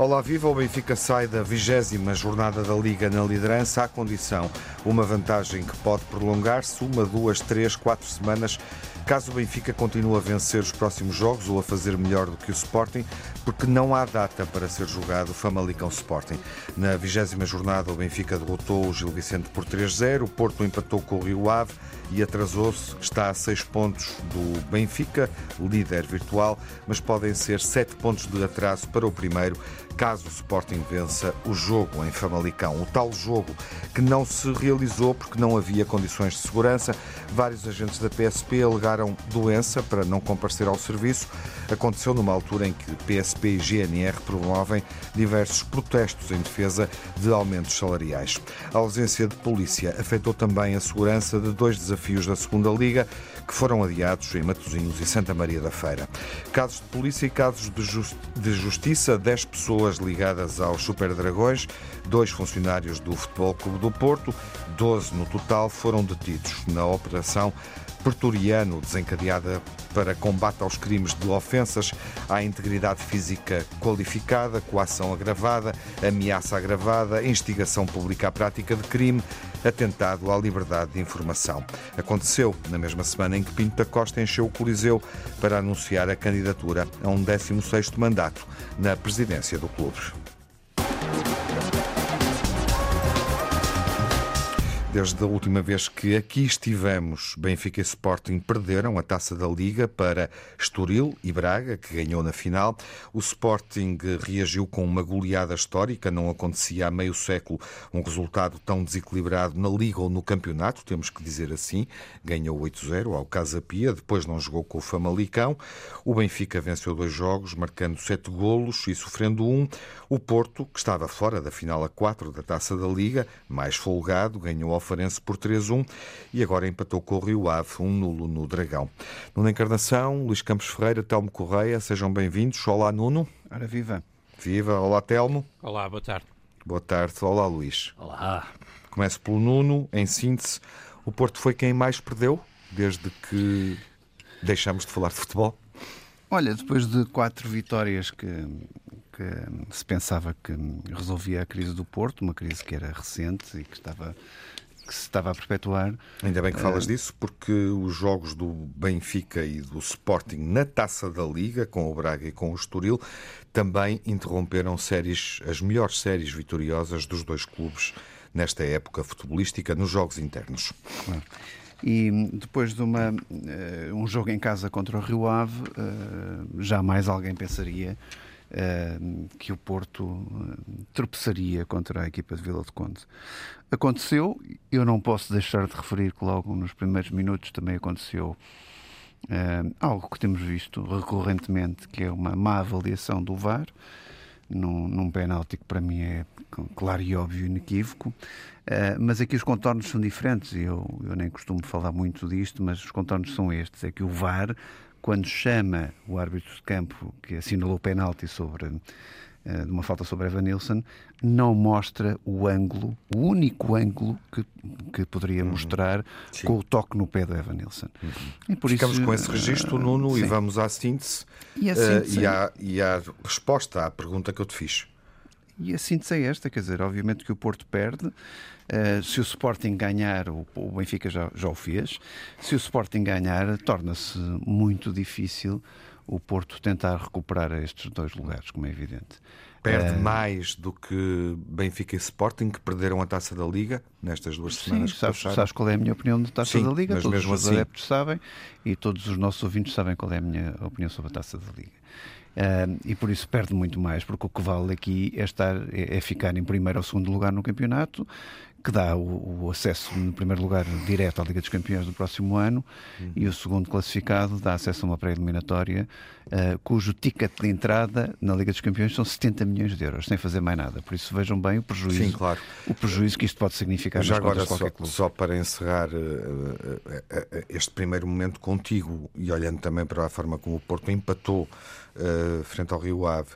Olá, viva! O Benfica sai da vigésima jornada da Liga na liderança. À condição. Uma vantagem que pode prolongar-se. Uma, duas, três, quatro semanas caso o Benfica continue a vencer os próximos jogos ou a fazer melhor do que o Sporting, porque não há data para ser jogado o Famalicão Sporting. Na vigésima jornada, o Benfica derrotou o Gil Vicente por 3-0, o Porto empatou com o Rio Ave e atrasou-se. Está a seis pontos do Benfica, líder virtual, mas podem ser sete pontos de atraso para o primeiro, caso o Sporting vença o jogo em Famalicão. O tal jogo que não se realizou porque não havia condições de segurança. Vários agentes da PSP alegaram doença para não comparecer ao serviço. Aconteceu numa altura em que PSP e GNR promovem diversos protestos em defesa de aumentos salariais. A ausência de polícia afetou também a segurança de dois desafios da Segunda Liga que foram adiados em Matosinhos e Santa Maria da Feira. Casos de polícia e casos de, justi de justiça, 10 pessoas ligadas aos Super Dragões, dois funcionários do Futebol Clube do Porto, 12 no total foram detidos na operação Pretoriano, desencadeada para combate aos crimes de ofensas à integridade física qualificada, coação agravada, ameaça agravada, instigação pública à prática de crime, atentado à liberdade de informação. Aconteceu na mesma semana em que Pinto da Costa encheu o Coliseu para anunciar a candidatura a um 16º mandato na presidência do clube. Desde a última vez que aqui estivemos, Benfica e Sporting perderam a taça da Liga para Estoril e Braga, que ganhou na final. O Sporting reagiu com uma goleada histórica, não acontecia há meio século um resultado tão desequilibrado na Liga ou no campeonato, temos que dizer assim. Ganhou 8-0 ao Casa Pia, depois não jogou com o Famalicão. O Benfica venceu dois jogos, marcando sete golos e sofrendo um. O Porto, que estava fora da final a 4 da taça da Liga, mais folgado, ganhou ao Farense por 3-1 e agora empatou com o Rio Ave, um nulo no Dragão. Nuno Encarnação, Luís Campos Ferreira, Telmo Correia, sejam bem-vindos. Olá, Nuno. Ora, viva. Viva. Olá, Telmo. Olá, boa tarde. Boa tarde. Olá, Luís. Olá. Começo pelo Nuno. Em síntese, o Porto foi quem mais perdeu desde que deixamos de falar de futebol? Olha, depois de quatro vitórias que, que se pensava que resolvia a crise do Porto, uma crise que era recente e que estava que se estava a perpetuar. Ainda bem que falas uh... disso, porque os jogos do Benfica e do Sporting na taça da Liga, com o Braga e com o Estoril, também interromperam séries, as melhores séries vitoriosas dos dois clubes nesta época futebolística nos jogos internos. Claro. E depois de uma, uh, um jogo em casa contra o Rio Ave, uh, jamais alguém pensaria que o Porto uh, tropeçaria contra a equipa de Vila de Conde. Aconteceu, eu não posso deixar de referir que logo nos primeiros minutos também aconteceu uh, algo que temos visto recorrentemente, que é uma má avaliação do VAR, num, num penalti que para mim é claro e óbvio e inequívoco. Uh, mas aqui os contornos são diferentes, eu, eu nem costumo falar muito disto, mas os contornos são estes: é que o VAR quando chama o árbitro de campo que assinalou o penalti sobre uh, de uma falta sobre Evan Nilsson, não mostra o ângulo, o único ângulo que, que poderia uhum. mostrar sim. com o toque no pé do Evan Nilsson. Uhum. E por Ficamos isso, com esse registro, uh, Nuno, sim. e vamos à síntese, e, a síntese uh, e, à, e à resposta à pergunta que eu te fiz. E a síntese é esta, quer dizer, obviamente que o Porto perde. Uh, se o Sporting ganhar, o, o Benfica já, já o fez. Se o Sporting ganhar, torna-se muito difícil o Porto tentar recuperar estes dois lugares, como é evidente. Perde uh, mais do que Benfica e Sporting, que perderam a taça da Liga nestas duas semanas. Sim, sabes, sabes, qual é a minha opinião da taça sim, da Liga? Mas todos mesmo os assim... adeptos sabem e todos os nossos ouvintes sabem qual é a minha opinião sobre a taça da Liga. Uh, e por isso perde muito mais, porque o que vale aqui é, estar, é, é ficar em primeiro ou segundo lugar no campeonato, que dá o, o, acesso, no primeiro lugar, direto à Liga dos Campeões do próximo ano, uhum. e o segundo classificado dá acesso a uma pré-eliminatória, uh, cujo ticket de entrada na Liga dos Campeões são 70 milhões de euros, sem fazer mais nada. Por isso vejam bem o prejuízo, Sim, claro. o prejuízo que isto pode significar Já agora, só, só, para encerrar uh, uh, este primeiro momento contigo, e olhando também para a forma como o Porto empatou frente ao Rio Ave,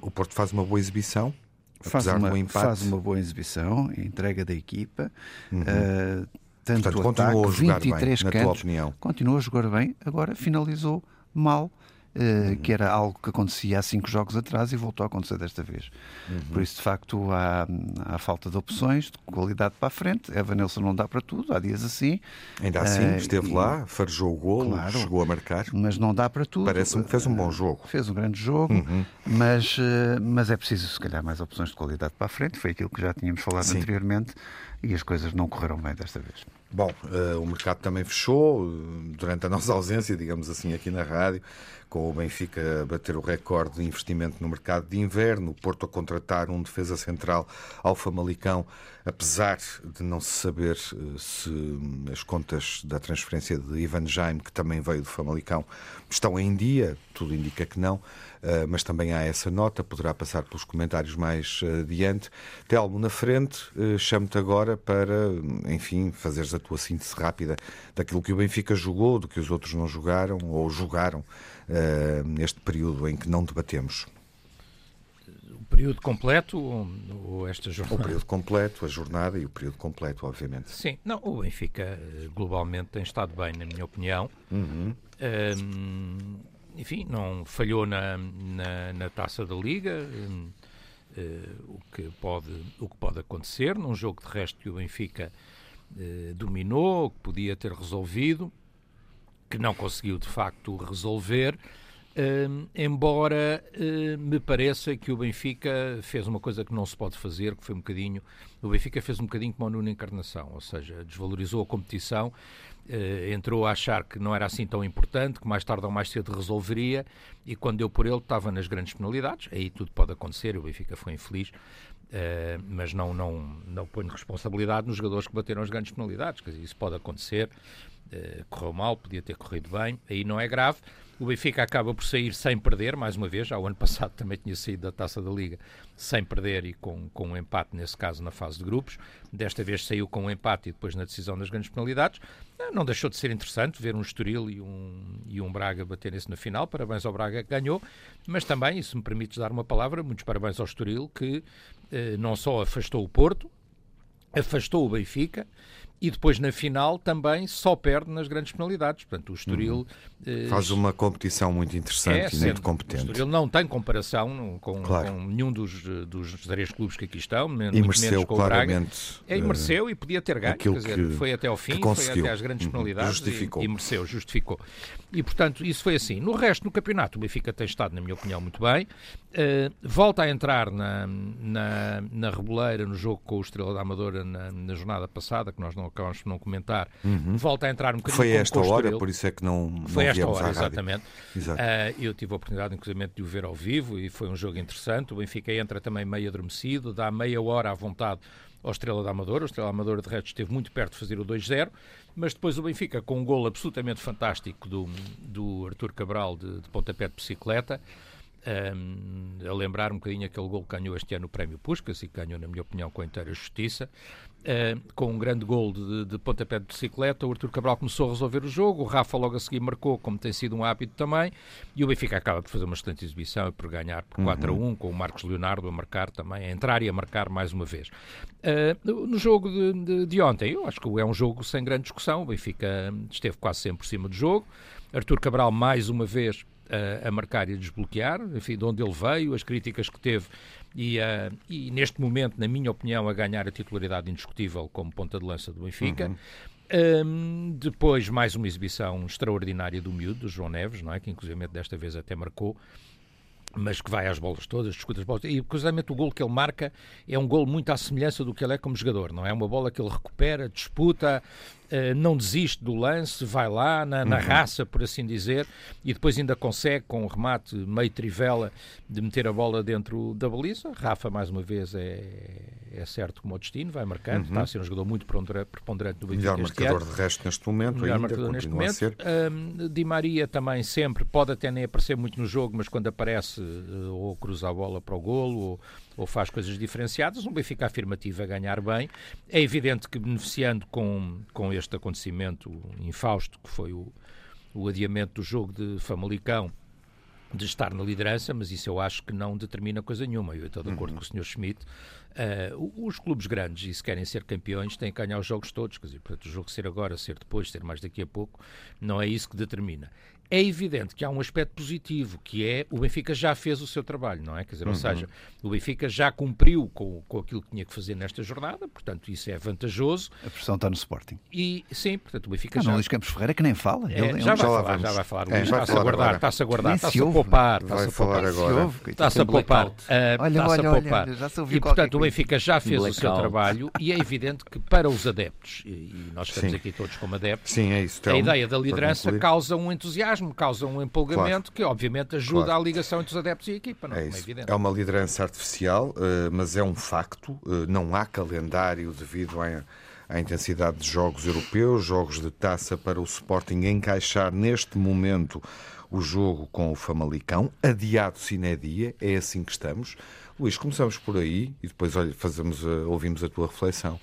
o Porto faz uma boa exibição, faz uma, faz uma boa exibição, entrega da equipa. Uhum. Uh, tanto Portanto, continuou ataque, a jogar 23 bem, cantos, na tua opinião. Continuou a jogar bem, agora finalizou mal uhum. que era algo que acontecia há cinco jogos atrás e voltou a acontecer desta vez. Uhum. Por isso, de facto, há, há, falta de opções, de qualidade para a frente. Evanilson não dá para tudo, há dias assim. Ainda assim, uh, esteve e, lá, farejou o golo, claro, chegou a marcar. Mas não dá para tudo. Parece-me que fez um bom jogo. Fez um grande jogo, uhum. mas, mas é preciso, se calhar, mais opções de qualidade para a frente. Foi aquilo que já tínhamos falado Sim. anteriormente e as coisas não correram bem desta vez. Bom, uh, o mercado também fechou durante a nossa ausência, digamos assim, aqui na rádio com o Benfica a bater o recorde de investimento no mercado de inverno, o Porto a contratar um defesa central ao Famalicão, apesar de não se saber eh, se as contas da transferência de Ivan Jaime, que também veio do Famalicão, estão em dia, tudo indica que não, eh, mas também há essa nota, poderá passar pelos comentários mais eh, adiante. Telmo, na frente, chamo-te agora para, enfim, fazeres a tua síntese rápida daquilo que o Benfica jogou, do que os outros não jogaram ou jogaram neste período em que não debatemos? O período completo ou, esta jornada? O período completo, a jornada e o período completo, obviamente. Sim, não, o Benfica eh, globalmente tem estado bem, na minha opinião. Uhum. Um, enfim, não falhou na, na, na taça da Liga. Um, uh, o, que pode, o que pode acontecer num jogo de resto que o Benfica uh, dominou, que podia ter resolvido que não conseguiu de facto resolver, uh, embora uh, me pareça que o Benfica fez uma coisa que não se pode fazer, que foi um bocadinho. O Benfica fez um bocadinho como a Nuno Encarnação, ou seja, desvalorizou a competição, uh, entrou a achar que não era assim tão importante, que mais tarde ou mais cedo resolveria, e quando deu por ele estava nas grandes penalidades. Aí tudo pode acontecer, o Benfica foi infeliz. Uh, mas não, não, não ponho responsabilidade nos jogadores que bateram as grandes penalidades. Quer dizer, isso pode acontecer. Uh, correu mal, podia ter corrido bem, aí não é grave. O Benfica acaba por sair sem perder, mais uma vez, já o ano passado também tinha saído da Taça da Liga sem perder e com, com um empate, nesse caso, na fase de grupos. Desta vez saiu com um empate e depois na decisão das grandes penalidades. Eh, não deixou de ser interessante ver um Estoril e um, e um Braga baterem-se na final. Parabéns ao Braga que ganhou, mas também, e se me permites dar uma palavra, muitos parabéns ao Estoril que eh, não só afastou o Porto, afastou o Benfica e depois na final também só perde nas grandes penalidades. Portanto, o Estoril uhum. Eh, faz uma competição muito interessante é, e muito competente. Estoril não tem comparação com, claro. com nenhum dos, dos três clubes que aqui estão, e mereceu menos com o Braga. É, e mereceu e podia ter ganho, quer dizer, que, foi até ao fim, foi até às grandes uhum. penalidades justificou. E, e mereceu, justificou. E portanto, isso foi assim. No resto, no campeonato, o Benfica tem estado, na minha opinião, muito bem. Uh, volta a entrar na, na, na reboleira no jogo com o Estrela da Amadora na, na jornada passada, que nós não acabamos de não comentar. Uhum. Volta a entrar um bocadinho Foi esta hora, por isso é que não, Foi esta hora, exatamente. Uh, eu tive a oportunidade, inclusive, de o ver ao vivo e foi um jogo interessante. O Benfica entra também meio adormecido, dá meia hora à vontade ao Estrela da Amadora. O Estrela da Amadora, de resto, esteve muito perto de fazer o 2-0, mas depois o Benfica, com um gol absolutamente fantástico do, do Artur Cabral de, de pontapé de bicicleta, um, a lembrar um bocadinho aquele gol que ganhou este ano o Prémio Puskas e que ganhou, na minha opinião, com a inteira justiça. Uh, com um grande gol de, de pontapé de bicicleta, o Artur Cabral começou a resolver o jogo, o Rafa logo a seguir marcou, como tem sido um hábito também, e o Benfica acaba por fazer uma excelente exibição e por ganhar por 4 uhum. a 1, com o Marcos Leonardo a marcar também, a entrar e a marcar mais uma vez. Uh, no jogo de, de, de, ontem, eu acho que é um jogo sem grande discussão, o Benfica esteve quase sempre por cima do jogo, Artur Cabral mais uma vez a, a, marcar e a desbloquear, enfim, de onde ele veio, as críticas que teve e, uh, e, neste momento, na minha opinião, a ganhar a titularidade indiscutível como ponta de lança do Benfica. Uhum. Um, depois, mais uma exibição extraordinária do miúdo, do João Neves, não é? que inclusive desta vez até marcou mas que vai às bolas todas, discute as bolas. E, curiosamente, o gol que ele marca é um gol muito à semelhança do que ele é como jogador, não é? Uma bola que ele recupera, disputa, uh, não desiste do lance, vai lá na, na uhum. raça, por assim dizer, e depois ainda consegue, com um remate meio trivela, de meter a bola dentro da baliza. Rafa, mais uma vez, é, é certo como o destino, vai marcando, uhum. está a ser um jogador muito preponderante do Benfica. Melhor marcador de resto neste momento, Melhor ainda, marcador neste momento. Um, Di Maria também sempre, pode até nem aparecer muito no jogo, mas quando aparece uh, ou cruza a bola para o golo ou, ou faz coisas diferenciadas, um Benfica afirmativo a ganhar bem. É evidente que beneficiando com, com este acontecimento infausto que foi o, o adiamento do jogo de Famalicão, de estar na liderança, mas isso eu acho que não determina coisa nenhuma. Eu estou de acordo uhum. com o Sr. Schmidt. Uh, os clubes grandes, e se querem ser campeões, têm que ganhar os jogos todos. Quer dizer, portanto, o jogo ser agora, ser depois, ser mais daqui a pouco, não é isso que determina. É evidente que há um aspecto positivo, que é o Benfica já fez o seu trabalho, não é? Quer dizer, uhum. ou seja, o Benfica já cumpriu com, com aquilo que tinha que fazer nesta jornada, portanto, isso é vantajoso. A pressão está no Sporting. E sim, portanto, o Benfica ah, já. Não, Luís Campos Ferreira que nem fala. É, ele, já, vai falar, já vai falar, é, está-se a guardar, está-se a guardar, está-se a poupar, está-se a poupar agora. Está-se a poupar. Olha, olha, olha, já se ouviu E portanto, o Benfica já fez o seu trabalho e é evidente que para os adeptos, e nós estamos aqui todos como adeptos, é a ideia da liderança causa um entusiasmo, causa um empolgamento claro. que obviamente ajuda claro. à ligação entre os adeptos e a equipa. Não? É, isso. é, é uma liderança artificial, uh, mas é um facto. Uh, não há calendário devido à, à intensidade de jogos europeus, jogos de taça para o Sporting encaixar neste momento o jogo com o Famalicão, adiado sine dia, é assim que estamos. Luís, começamos por aí e depois olha, fazemos, uh, ouvimos a tua reflexão.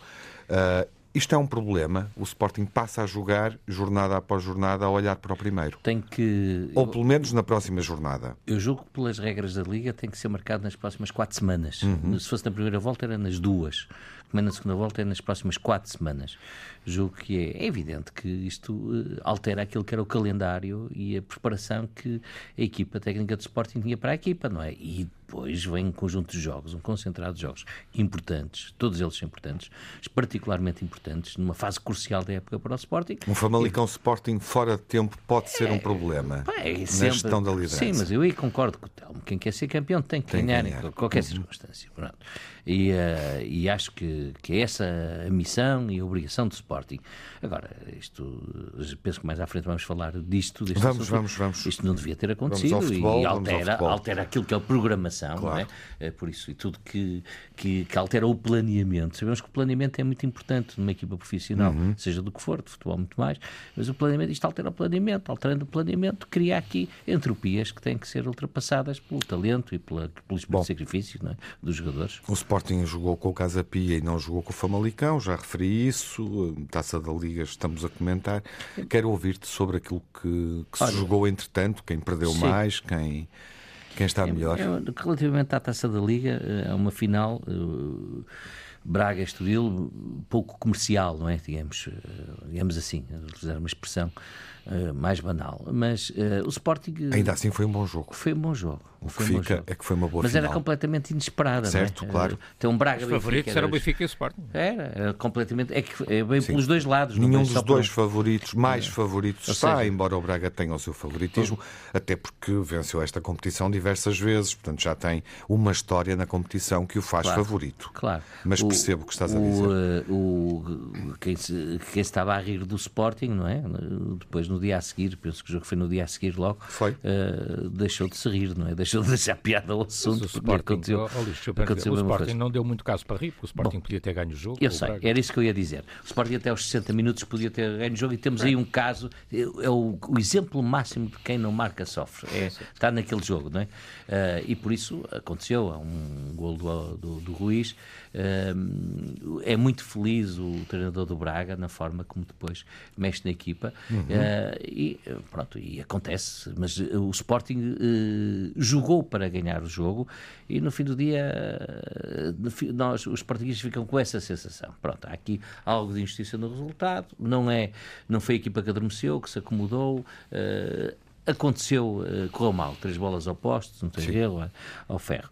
Uh, isto é um problema. O Sporting passa a jogar jornada após jornada a olhar para o primeiro. Tem que. Ou pelo menos na próxima jornada. Eu julgo que pelas regras da Liga tem que ser marcado nas próximas quatro semanas. Uhum. Se fosse na primeira volta, era nas duas. É na segunda volta, é nas próximas quatro semanas. Julgo que é, é evidente que isto uh, altera aquilo que era o calendário e a preparação que a equipa técnica do Sporting tinha para a equipa, não é? E depois vem um conjunto de jogos, um concentrado de jogos importantes, todos eles são importantes, particularmente importantes, numa fase crucial da época para o Sporting. Um Famalicão e... Sporting fora de tempo pode ser um é, problema é, na sempre... gestão da liderança. Sim, mas eu aí concordo com o Telmo. Quem quer ser campeão tem que tem ganhar, ganhar, em qualquer uhum. circunstância. Pronto. E, uh, e acho que, que é essa a missão e a obrigação do Sporting. Agora, isto, penso que mais à frente vamos falar disto. Vamos, assunto. vamos, vamos. Isto não devia ter acontecido futebol, e altera, altera aquilo que é a programação, claro. não é? é? Por isso, e tudo que, que, que, altera o planeamento. Sabemos que o planeamento é muito importante numa equipa profissional, uhum. seja do que for, de futebol muito mais, mas o planeamento, isto altera o planeamento. Alterando o planeamento, cria aqui entropias que têm que ser ultrapassadas pelo talento e pela, pelos sacrifícios é? dos jogadores. O Sporting jogou com o Casa Pia e não jogou com o Famalicão, já referi isso, taça da Liga estamos a comentar. Quero ouvir-te sobre aquilo que, que se jogou entretanto, quem perdeu sim. mais, quem, quem está melhor. É, é, relativamente à taça da Liga, é uma final. Uh, Braga-Estoril pouco comercial, não é? Digamos, digamos assim, utilizar uma expressão uh, mais banal. Mas uh, o Sporting. Ainda assim foi um bom jogo. Foi um bom jogo. O que fica é que foi uma boa Mas final. era completamente inesperada. Certo, é? claro. Tem um Braga Os favoritos eram o Benfica e o Sporting. Era, era completamente. É que é bem Sim. pelos dois lados. Nenhum dos dois por... favoritos, mais é. favoritos, Ou está, seja... embora o Braga tenha o seu favoritismo, até porque venceu esta competição diversas vezes, portanto já tem uma história na competição que o faz claro. favorito. Claro. Mas o, percebo o que estás a dizer. O, o, quem, se, quem estava a rir do Sporting, não é? Depois no dia a seguir, penso que o jogo foi no dia a seguir logo, foi. Uh, deixou de se rir, não é? Deixou de deixar piada ao assunto. O Sporting, aconteceu, oh, oh, aconteceu o Sporting não deu muito caso para rir, porque o Sporting Bom, podia ter ganho o jogo. Eu sei, era isso que eu ia dizer. O Sporting até aos 60 minutos podia ter ganho o jogo e temos é. aí um caso, é, o, o, exemplo máximo de quem não marca sofre. É, está naquele jogo, não é? Uh, e por isso aconteceu, um gol do, do, do Ruiz. Uh, é muito feliz o treinador do Braga na forma como depois mexe na equipa uhum. uh, e pronto, e acontece, mas o Sporting jogou para ganhar o jogo e no fim do dia nós, os portugueses ficam com essa sensação. Pronto, há aqui algo de injustiça no resultado, não, é, não foi a equipa que adormeceu, que se acomodou. Uh, aconteceu, correu mal, três bolas ao posto, não tem erro, ao ferro.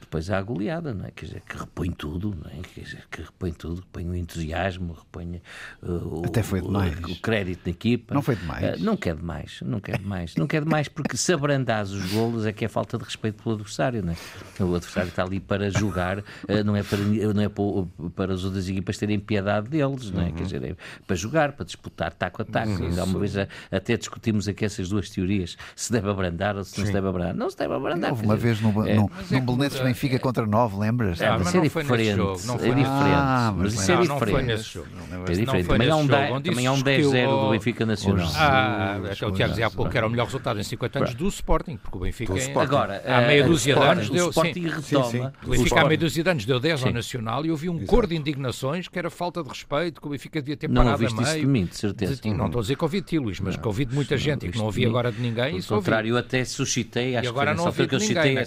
Depois há a goleada, não é? Quer dizer, que repõe tudo, não é? Quer dizer, que repõe tudo, repõe o entusiasmo, repõe uh, Até foi demais. O, o, crédito na equipa. Não foi demais. Uh, não quer demais, não quer demais. não quer demais porque se abrandás os golos é que é falta de respeito pelo adversário, não é? O adversário está ali para jogar, uh, não é para, não é para, para as outras equipas terem piedade deles, não é? Uhum. Quer dizer, é para jogar, para disputar taco a taco. Uhum. Ainda uma vez até discutimos aqui essas duas teorias, se deve abrandar ou se não se deve abrandar. Não se deve abrandar. Houve uma vez no, é, no, no é Benfica contra 9, lembras? É, mas, é diferente. Jogo, não foi é diferente. Ah, mas, isso é diferente. Não foi nesse jogo. É diferente. Também há um, também há um 10-0 do Benfica Nacional. Ah, o Tiago dizia há pouco que era o melhor resultado em 50 anos do Sporting, porque o Benfica é... Agora, há meia dúzia de anos deu... O Sporting retoma... O Benfica há meia dúzia de anos deu 10 ao Nacional e houve um cor de indignações que era falta de respeito, que o Benfica devia ter parado a meio. Não ouviste isso de mim, de certeza. Não estou a dizer que ouvi de ti, Luís, mas que ouvi de muita gente e que não ouvi agora de ninguém. Pelo contrário, eu até suscitei, acho que foi nessa altura que eu suscitei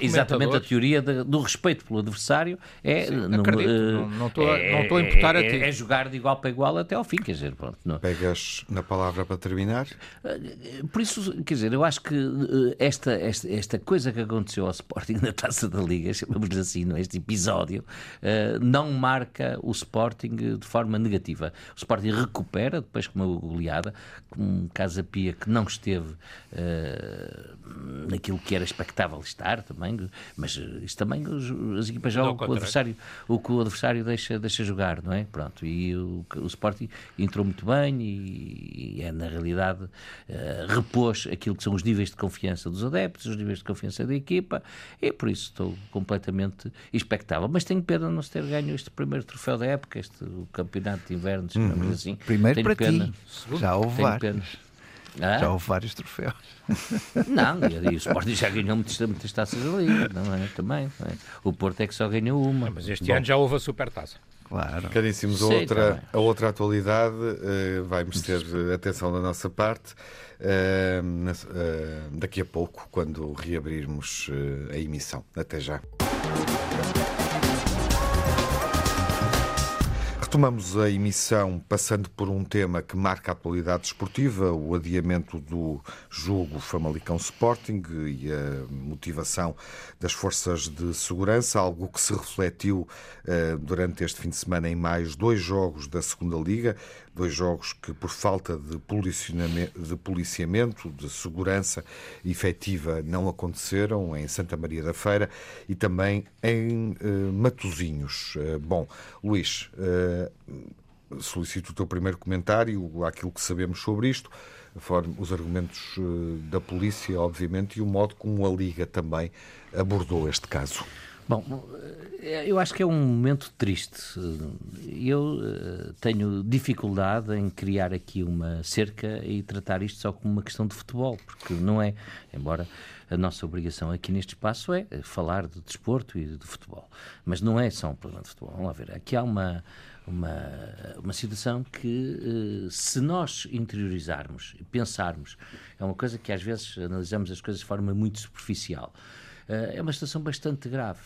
exatamente a teoria do respeito pelo adversário é. Sim, não, uh, não, estou a, é, a imputar é, a ti. É, jogar de igual para igual até ao fim, quer dizer. Pronto, não. Pegas na palavra para terminar? Uh, por isso, quer dizer, eu acho que uh, esta, esta, esta coisa que aconteceu ao Sporting na taça da Liga, chamamos-lhe assim, no, este episódio, não marca o Sporting de forma negativa. O Sporting recupera depois com uma goleada, com um Casa Pia que não esteve naquilo que era expectável estar também, mas isso também as equipas jogam com o adversário, o que o adversário deixa, deixa jogar, não é? Pronto, e o, o Sporting entrou muito bem e, e é na realidade uh, repôs aquilo que são os níveis de confiança dos adeptos, os níveis de confiança da equipa, e por isso estou completamente expectável. Mas tenho pena de não se ter ganho este primeiro troféu da época, este o campeonato de inverno, uhum. assim. Primeiro tenho para pena. ti, já houve vários. Ah? Já houve vários troféus. Não, e, o Sporting já ganhou muitas, muitas taças ali, não é? Também. Não é? O Porto é que só ganhou uma. mas este Bom. ano já houve a supertaça. Claro. Caríssimos, a outra, a outra atualidade uh, vai merecer atenção da nossa parte uh, uh, daqui a pouco, quando reabrirmos a emissão. Até já. Retomamos a emissão passando por um tema que marca a atualidade esportiva, o adiamento do jogo Famalicão Sporting e a motivação das forças de segurança, algo que se refletiu uh, durante este fim de semana em mais dois jogos da Segunda Liga, dois jogos que, por falta de policiamento, de, policiamento, de segurança efetiva, não aconteceram em Santa Maria da Feira e também em uh, Matozinhos. Uh, bom, Luís, uh, solicito o teu primeiro comentário àquilo que sabemos sobre isto, os argumentos da polícia, obviamente, e o modo como a Liga também abordou este caso. Bom, eh, eu acho que é um momento triste. Eu eh, tenho dificuldade em criar aqui uma cerca e tratar isto só como uma questão de futebol, porque não é, embora a nossa obrigação aqui neste espaço é falar de desporto e de futebol, mas não é só um problema de futebol. Vamos lá ver, aqui há uma uma, uma situação que, eh, se nós interiorizarmos pensarmos, é uma coisa que às vezes analisamos as coisas de forma muito superficial. É uma situação bastante grave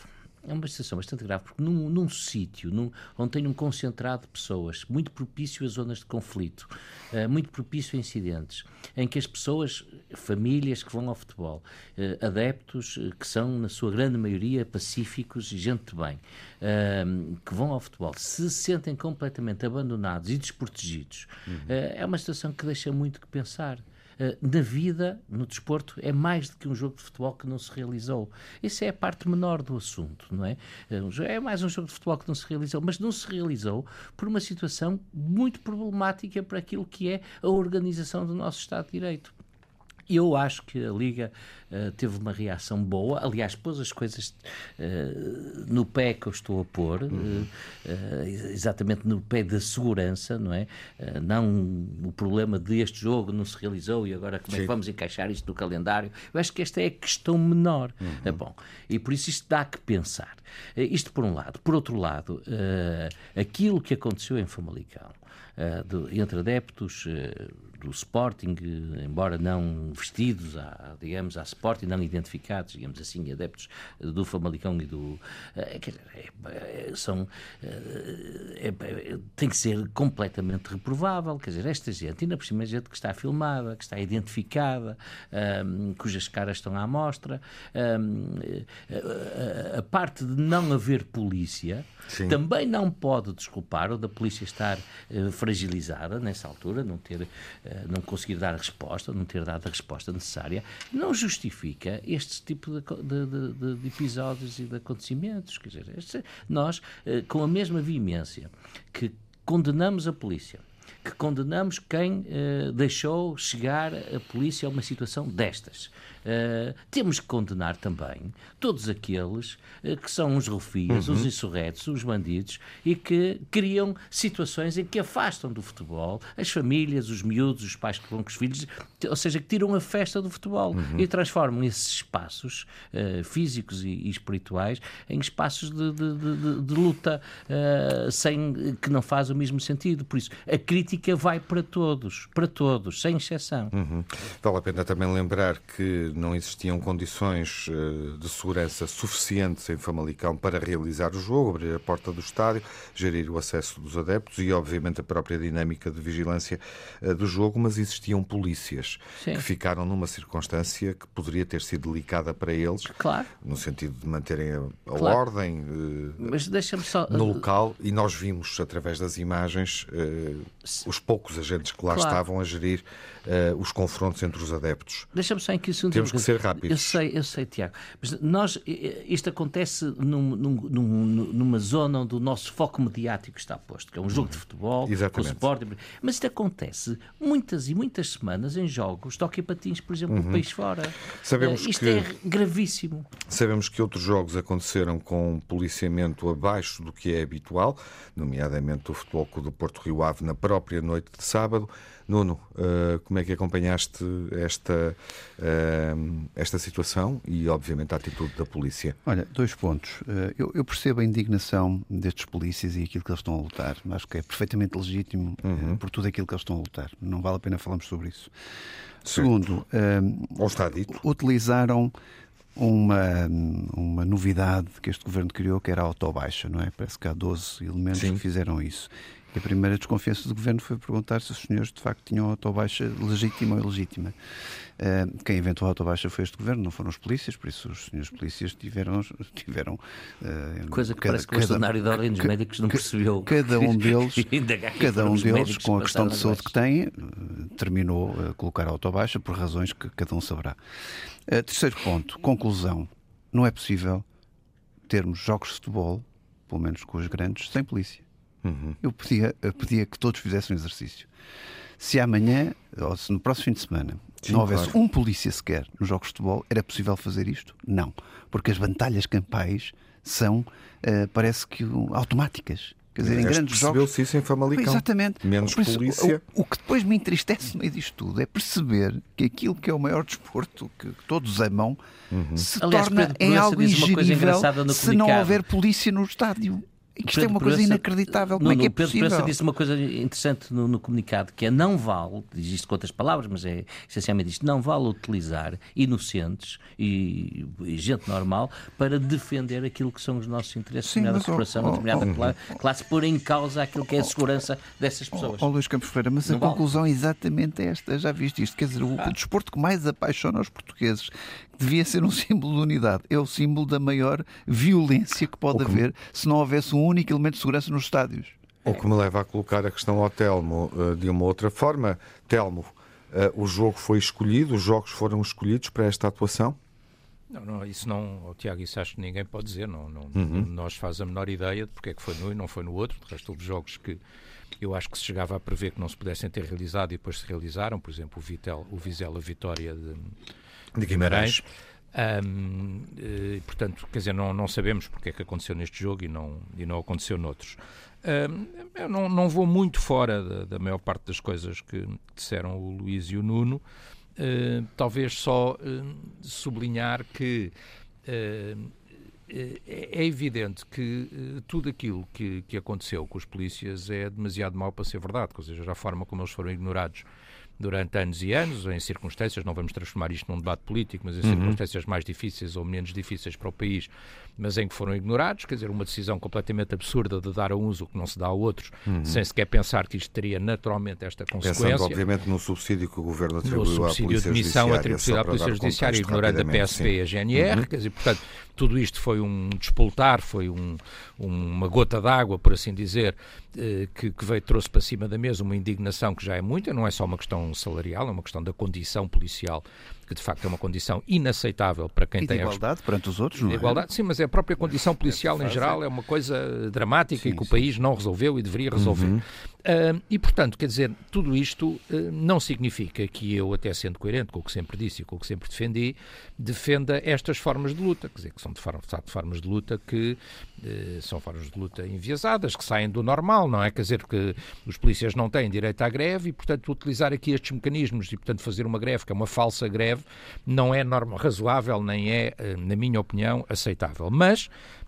é uma situação bastante grave, porque num, num sítio num, onde tem um concentrado de pessoas, muito propício a zonas de conflito, uh, muito propício a incidentes, em que as pessoas, famílias que vão ao futebol, uh, adeptos uh, que são, na sua grande maioria, pacíficos e gente de bem, que vão ao futebol, se sentem completamente abandonados e desprotegidos, uhum. é uma situação que deixa muito que pensar. Eh, na vida, no desporto, é mais do que um jogo de futebol que não se realizou. Isso é a parte menor do assunto, não é? Eh, é mais um jogo de futebol que não se realizou, mas não se realizou por uma situação muito problemática para aquilo que é a organização do nosso Estado de Direito. Eu acho que a Liga uh, teve uma reação boa. Aliás, pôs as coisas uh, no pé que eu estou a pôr, uhum. uh, exatamente no pé da segurança, não é? não o problema deste jogo não se realizou e agora como Sim. é que vamos encaixar isto no calendário. Eu acho que esta é a questão menor. Uhum. bom, e por isso isto dá que pensar. isto por um lado. Por outro lado, aquilo que aconteceu em Famalicão de, entre adeptos, do Sporting, embora não vestidos, à, digamos, à Sporting, não identificados, digamos assim, adeptos do Famalicão e do. É, é, são. É, é, tem que ser completamente reprovável. Quer dizer, esta gente, ainda por cima, é gente que está filmada, que está identificada, um, cujas caras estão à mostra. Um, a, a, parte de não haver polícia Sim. também não pode desculpar o da polícia estar fragilizada nessa altura, não ter eh, não conseguir dar a resposta, não ter dado a resposta necessária, não justifica este tipo de, de, de, de episódios e de acontecimentos. Quer dizer, este, nós, eh, com a mesma veemência que condenamos a polícia, que condenamos quem uh, deixou chegar a polícia a uma situação destas. Uh, temos que condenar também todos aqueles uh, que são os rufias, uhum. os insurretos, os bandidos e que criam situações em que afastam do futebol as famílias, os miúdos, os pais que vão com os filhos, ou seja, que tiram a festa do futebol uhum. e transformam esses espaços uh, físicos e, e, espirituais em espaços de, de, de, de luta sem que não faz o mesmo sentido. Por isso, a crítica vai para todos, para todos, sem exceção. Uhum. Vale a pena também lembrar que não existiam condições eh, de segurança suficientes em Famalicão para realizar o jogo, abrir a porta do estádio, gerir o acesso dos adeptos e, obviamente, a própria dinâmica de vigilância eh, do jogo, mas existiam polícias Sim. que ficaram numa circunstância que poderia ter sido delicada para eles, claro. no sentido de manterem a, claro. ordem mas deixa só... no local, e nós vimos através das imagens os poucos agentes que lá claro. estavam a gerir uh, os confrontos entre os adeptos. Deixa-me só em que isso Temos que ser rápidos. Eu sei, eu sei, Tiago. Mas nós, isto acontece num, num, numa zona onde o nosso foco mediático está posto, que é um jogo de futebol, Exatamente. com o Sport. Mas isto acontece muitas e muitas semanas em jogos de hockey patins, por exemplo, uhum. no país fora. Sabemos uh, isto que, é gravíssimo. Sabemos que outros jogos aconteceram com policiamento abaixo do que é habitual, nomeadamente o Futebol Clube do Porto Rio Ave na própria noite de sábado. Nuno, uh, como é que acompanhaste esta, uh, esta situação e, obviamente, a atitude da polícia? Olha, dois pontos. Uh, eu, eu, percebo a indignação destes polícias e aquilo que eles estão a lutar. Acho que é perfeitamente legítimo uhum. por tudo aquilo que eles estão a lutar. Não vale a pena falarmos sobre isso. Segundo, está dito. utilizaram uma, uma novidade que este governo criou, que era a autobaixa, não é? Parece que há 12 elementos Sim. que fizeram isso. A primeira desconfiança do governo foi perguntar se os senhores de facto tinham autobaixa legítima ou ilegítima. Uh, quem inventou a autobaixa foi este governo, não foram os polícias, por isso os senhores polícias tiveram. tiveram uh, Coisa que cada, parece que o bastonário de ordem dos médicos não percebeu. Cada um deles, cada um deles com a questão de saúde que tem, terminou a colocar a autobaixa por razões que cada um saberá. Uh, terceiro ponto, conclusão. Não é possível termos jogos de futebol, pelo menos com os grandes, sem polícia. Uhum. Eu, pedia, eu pedia que todos fizessem um exercício. Se amanhã, ou se no próximo fim de semana, Sim, não houvesse claro. um polícia sequer nos jogos de futebol, era possível fazer isto? Não. Porque as batalhas campais são, uh, parece que, automáticas. Quer dizer, em grandes jogos. isso em Famalicão. Exatamente. Menos polícia. O, o, que depois me entristece no meio disto tudo é perceber que aquilo que é o maior desporto que todos amam uhum. se Aliás, torna em algo ingerível se não houver polícia no estádio. Isto é uma coisa inacreditável. Como é que é Pedro possível? Pedro disse uma coisa interessante no, no, comunicado, que é não vale, diz isto com outras palavras, mas é essencialmente isto, não vale utilizar inocentes e, e gente normal para defender aquilo que são os nossos interesses, Sim, determinada corporação, oh, determinada oh, classe, classe, pôr em causa aquilo que é a segurança dessas pessoas. Ó oh, Luís Campos Freire, mas não a vale. conclusão é exatamente esta, já viste isto, quer dizer, o, ah. o desporto que mais apaixona os portugueses devia ser um símbolo de unidade. É o símbolo da maior violência que pode que haver se não houvesse um único elemento de segurança nos estádios. O que me leva a colocar a questão ao Telmo eh, de uma outra forma. Telmo, eh, o jogo foi escolhido, os jogos foram escolhidos para esta atuação? Não, não, isso não, oh, Tiago, isso acho que ninguém pode dizer. Não, não, uhum. Nós faz a menor ideia de porque é que foi num e não foi no outro. De resto, houve jogos que eu acho que se chegava a prever que não se pudessem ter realizado e depois se realizaram. Por exemplo, o, Vitel, o Vizela Vitória de, de Guimarães. Um, e, portanto, quer dizer, não, não sabemos porque é que aconteceu neste jogo e não, e não aconteceu noutros. Um, eu não, não vou muito fora da, da, maior parte das coisas que disseram o Luís e o Nuno, uh, talvez só uh, sublinhar que uh, é evidente que tudo aquilo que, que aconteceu com os polícias é demasiado mau para ser verdade, ou seja, a forma como eles foram ignorados durante anos e anos, em circunstâncias, não vamos transformar isto num debate político, mas em uhum. circunstâncias mais difíceis ou menos difíceis para o país, mas em que foram ignorados, quer dizer, uma decisão completamente absurda de dar a uns o que não se dá a outros, uhum. sem sequer pensar que isto teria naturalmente esta consequência. Pensando, obviamente, no subsídio que o Governo atribuiu no subsídio de missão atribuído à Polícia Judiciária, ignorando a PSP sim. e a GNR, uhum. quer dizer, portanto, tudo isto foi um despoltar, foi um, uma gota d'água, por assim dizer, eh, que, que veio, trouxe para cima da mesa uma indignação que já é muita, não é só uma questão salarial, é uma questão da condição policial que de facto é uma condição inaceitável para quem e tem... De igualdade a... perante os outros, não é? Igualdade, sim, mas é a própria condição policial em geral, é uma coisa dramática sim, e que sim. o país não resolveu e deveria resolver. Uhum. Uh, e, portanto, quer dizer, tudo isto uh, não significa que eu, até sendo coerente com o que sempre disse e com o que sempre defendi, defenda estas formas de luta, quer dizer, que são de, forma, de formas de luta que uh, são formas de luta enviesadas, que saem do normal, não é? Quer dizer, que os polícias não têm direito à greve e, portanto, utilizar aqui estes mecanismos e, portanto, fazer uma greve que é uma falsa greve não é norma, razoável, nem é, na minha opinião, aceitável. Mas eh,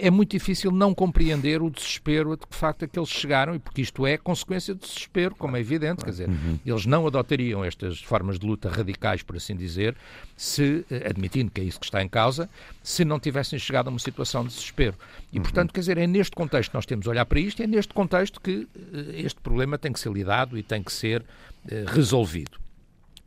é muito difícil não compreender o desespero de que, de facto, a que eles chegaram, e porque isto é consequência do desespero, como é evidente, quer dizer, uhum. eles não adotariam estas formas de luta radicais, por assim dizer, se, eh, admitindo que é isso que está em causa, se não tivessem chegado a uma situação de desespero. E, uhum. portanto, quer dizer, é neste contexto que nós temos de olhar para isto, é neste contexto que eh, este problema tem que ser lidado e tem que ser resolvido.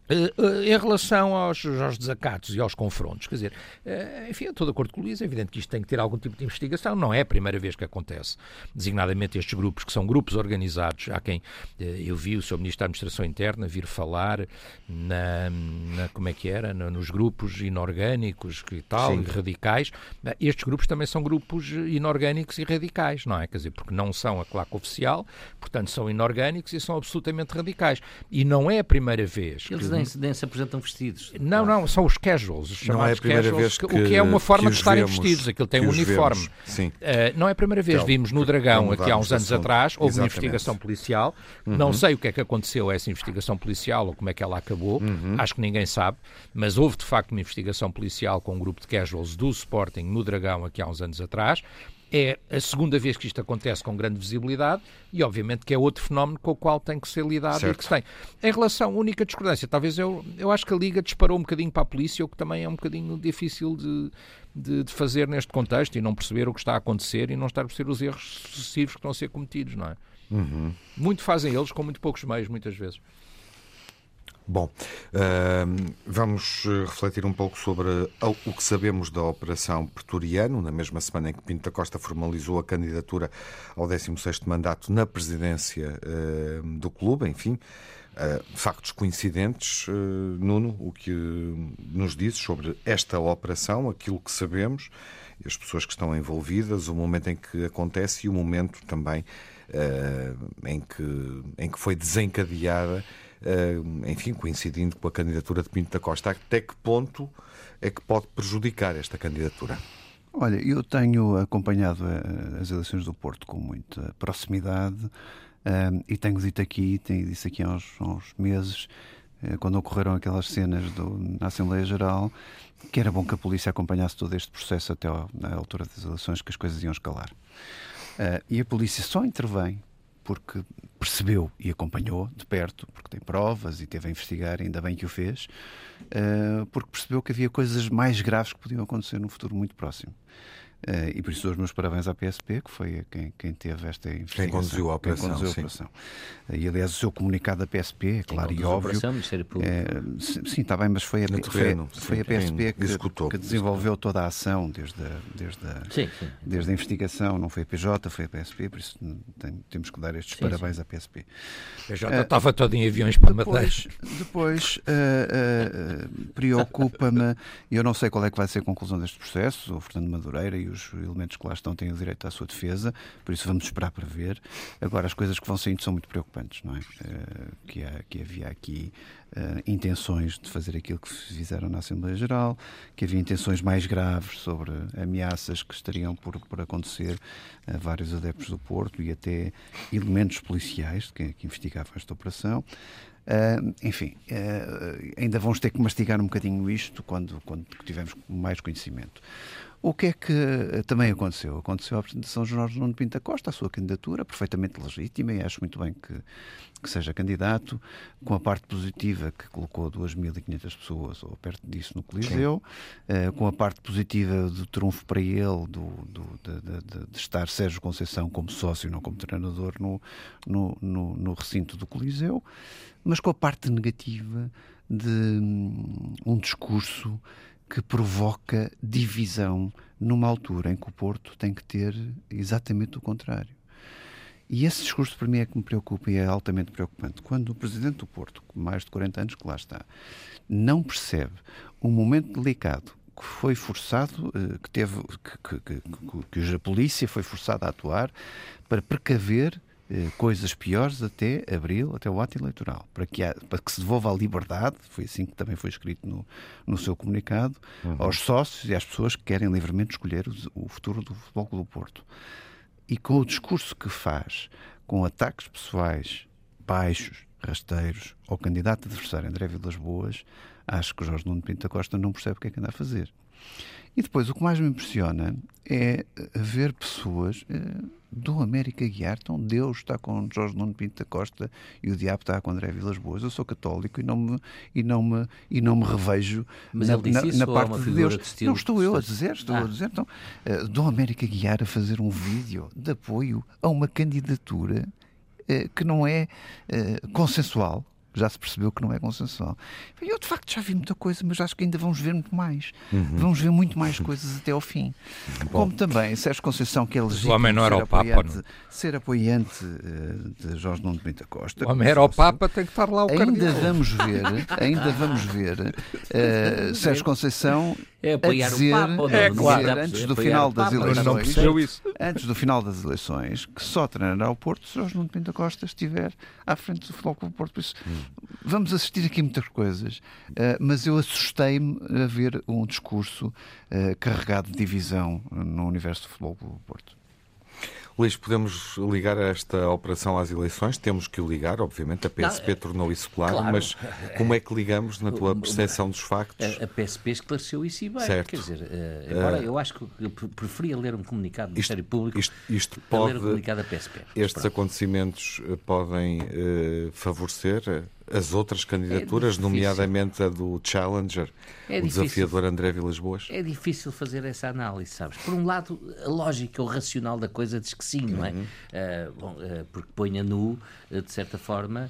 Eh, eh, em relação aos, aos, desacatos e aos confrontos, quer dizer, uh, enfim, estou de acordo com o Luís, é evidente que isto tem que ter algum tipo de investigação, não é a primeira vez que acontece. Designadamente estes grupos, que são grupos organizados, há quem, eu vi o Sr. Ministro da Administração Interna vir falar na, na como é que era, nos grupos inorgânicos e tal, Sim. e radicais. Estes grupos também são grupos inorgânicos e radicais, não é? Quer dizer, porque não são a claque oficial, portanto são inorgânicos e são absolutamente radicais. E não é a primeira vez. Eles nem, nem se apresentam vestidos. Não, não, são os casuals, os chamados não é a primeira casuals, vez que, o que é uma forma de estarem vemos, vestidos, aquilo tem um uniforme. Sim. Uh, não é a primeira vez, então, vimos no Dragão, aqui há uns anos atrás, houve Exatamente. uma investigação policial, uhum. não sei o que é que aconteceu a essa investigação policial ou como é que ela acabou, uhum. acho que ninguém sabe, mas houve de facto uma investigação policial com um grupo de casuals do Sporting no Dragão aqui há uns anos atrás, é a segunda vez que isto acontece com grande visibilidade e, obviamente, que é outro fenómeno com o qual tem que ser lidado certo. e que se tem. Em relação à única discordância, talvez eu, eu acho que a Liga disparou um bocadinho para a polícia, o que também é um bocadinho difícil de, de, de, fazer neste contexto e não perceber o que está a acontecer e não estar a perceber os erros sucessivos que estão a ser cometidos, não é? Uhum. Muito fazem eles com muito poucos meios, muitas vezes. Bom, uh, vamos eh, refletir um pouco sobre o que sabemos da Operação Pretoriano, na mesma semana em que Pinto da Costa formalizou a candidatura ao 16º mandato na presidência uh, do clube, enfim, uh, factos coincidentes. Nuno, o que nos dizes sobre esta operação, aquilo que sabemos, as pessoas que estão envolvidas, o momento em que acontece e o momento também em, que, em que foi desencadeada enfim, coincidindo com a candidatura de Pinto da Costa. Até que ponto é que pode prejudicar esta candidatura? Olha, eu tenho acompanhado eh, as eleições do Porto com muita proximidade eh, e tenho dito aqui, tenho dito aqui há uns, uns meses, quando ocorreram aquelas cenas do, na Assembleia Geral, que era bom que a polícia acompanhasse todo este processo até à altura das eleições, que as coisas iam escalar. Uh, e a polícia só intervém porque percebeu e acompanhou de perto, porque tem provas e teve a investigar, ainda bem que o fez, uh, porque percebeu que havia coisas mais graves que podiam acontecer no futuro muito próximo. Uh, e por isso os meus parabéns à PSP, que foi quem, quem teve esta investigação. Quem conduziu a operação. Conduziu a operação. Uh, e aliás, o seu comunicado da PSP, é claro e óbvio. A operação, Ministério Público. Uh, sim, está bem, mas foi a, terreno, foi, foi, a PSP que, que, desenvolveu toda a ação, desde a, desde, a, sim, sim. desde a investigação, não foi a PJ, foi a PSP, por isso tem, temos que dar estes sim, parabéns à PSP. A PJ estava todo em aviões para depois, Depois, preocupa-me, eu não sei qual é que vai ser a conclusão deste processo, o Fernando Madureira e os elementos que lá estão têm o direito à sua defesa, por isso vamos esperar para ver. Agora, as coisas que vão saindo são muito preocupantes, não é? Uh, que, há, que havia aqui uh, intenções de fazer aquilo que fizeram na Assembleia Geral, que havia intenções mais graves sobre ameaças que estariam por, por acontecer a vários adeptos do Porto e até elementos policiais que, que investigavam esta operação. Uh, enfim, uh, ainda vamos ter que mastigar um bocadinho isto quando, quando tivermos mais conhecimento. O que é que eh, também aconteceu? Aconteceu a apresentação de Jorge Nuno Pinta Costa, a sua candidatura, perfeitamente legítima, e acho muito bem que, que seja candidato, com a parte positiva que colocou 2.500 pessoas ou perto disso no Coliseu, uh, com a parte positiva do trunfo para ele do, do de, de, de, estar Sérgio Conceição como sócio, não como treinador, no, no, no, no recinto do Coliseu, mas com a parte negativa de hum, um discurso que provoca divisão numa altura em que o Porto tem que ter exatamente o contrário. E esse discurso para mim é que me preocupa e é altamente preocupante. Quando o Presidente do Porto, com mais de 40 anos que lá está, não percebe um momento delicado que foi forçado, eh, que teve, que, que, que, que a polícia foi forçada a atuar para precaver coisas piores até abril, até o ato eleitoral, para que, há, para que se devolva a liberdade, foi assim que também foi escrito no, no seu comunicado, uhum. aos sócios e às pessoas que querem livremente escolher o, o futuro do Futebol do Porto. E com o discurso que faz, com ataques pessoais baixos, rasteiros, ao candidato adversário André Vilas Boas, acho que o Jorge Nuno Pinto Costa não percebe o que é que anda a fazer. E depois, o que mais me impressiona é ver pessoas eh, do América Guiar. Então, Deus está com Jorge Nuno Pinto da Costa e o diabo está com André Vilas Boas. Eu sou católico e não me, e não me, e não me revejo Mas na, na, na parte de Deus. De não estou eu a dizer, estou ah. a dizer. Então, uh, do América Guiar a fazer um vídeo de apoio a uma candidatura uh, que não é uh, consensual já se percebeu que não é consensual. Eu, de facto, já vi muita coisa, mas acho que ainda vamos ver muito mais. Uhum. Vamos ver muito mais coisas até ao fim. Bom. Como também Sérgio Conceição, que é legítimo o homem não era ser, o Papa, apoiante, não. ser apoiante uh, de Jorge Nuno de Pinta Costa. O homem era o Papa, tem que estar lá o Ainda cardeal. vamos ver, ainda vamos ver uh, Sérgio Conceição é apoiar dizer, o Papa, ou não, é, claro. dizer antes do final das eleições, antes do final das eleições, que só treinará o Porto se Jorge Nuno Pinta Costa estiver à frente do Futebol Clube Porto. Por isso, hum. vamos assistir aqui muitas coisas, uh, mas eu assustei-me a ver um discurso uh, carregado de divisão no universo do Futebol Clube Porto. Luís, podemos ligar esta operação às eleições? Temos que o ligar, obviamente, a PSP não, tornou isso claro, claro, mas como é que ligamos na tua percepção dos factos? A, a PSP esclareceu isso e bem. Certo. Quer dizer, uh, agora uh, eu acho que eu preferia ler um comunicado do Ministério Público isto, isto pode, ler um comunicado da PSP. Estes Pronto. acontecimentos eh, podem uh, favorecer as outras candidaturas, é nomeadamente a do Challenger, é o desafiador André Vilas Boas? É difícil fazer essa análise, sabes? Por um lado, a lógica ou racional da coisa diz que sim, não é? Uhum. Uh, bom, uh, porque põe a nu, uh, de certa forma,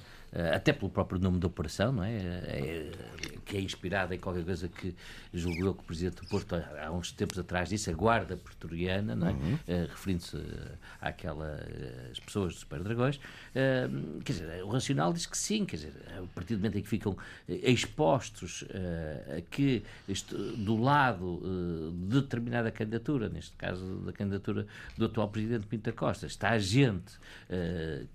até pelo próprio nome da operação, não é? é? Que é inspirada em qualquer coisa que julgo eu que o Presidente do Porto, há uns tempos atrás, disse, a Guarda Pretoriana, não é? Uhum. referindo-se àquelas pessoas dos Super Dragões. quer dizer, o racional diz que sim, quer dizer, a partir do momento em que ficam expostos a que do lado de determinada candidatura, neste caso da candidatura do atual Presidente Pinta Costa, está a gente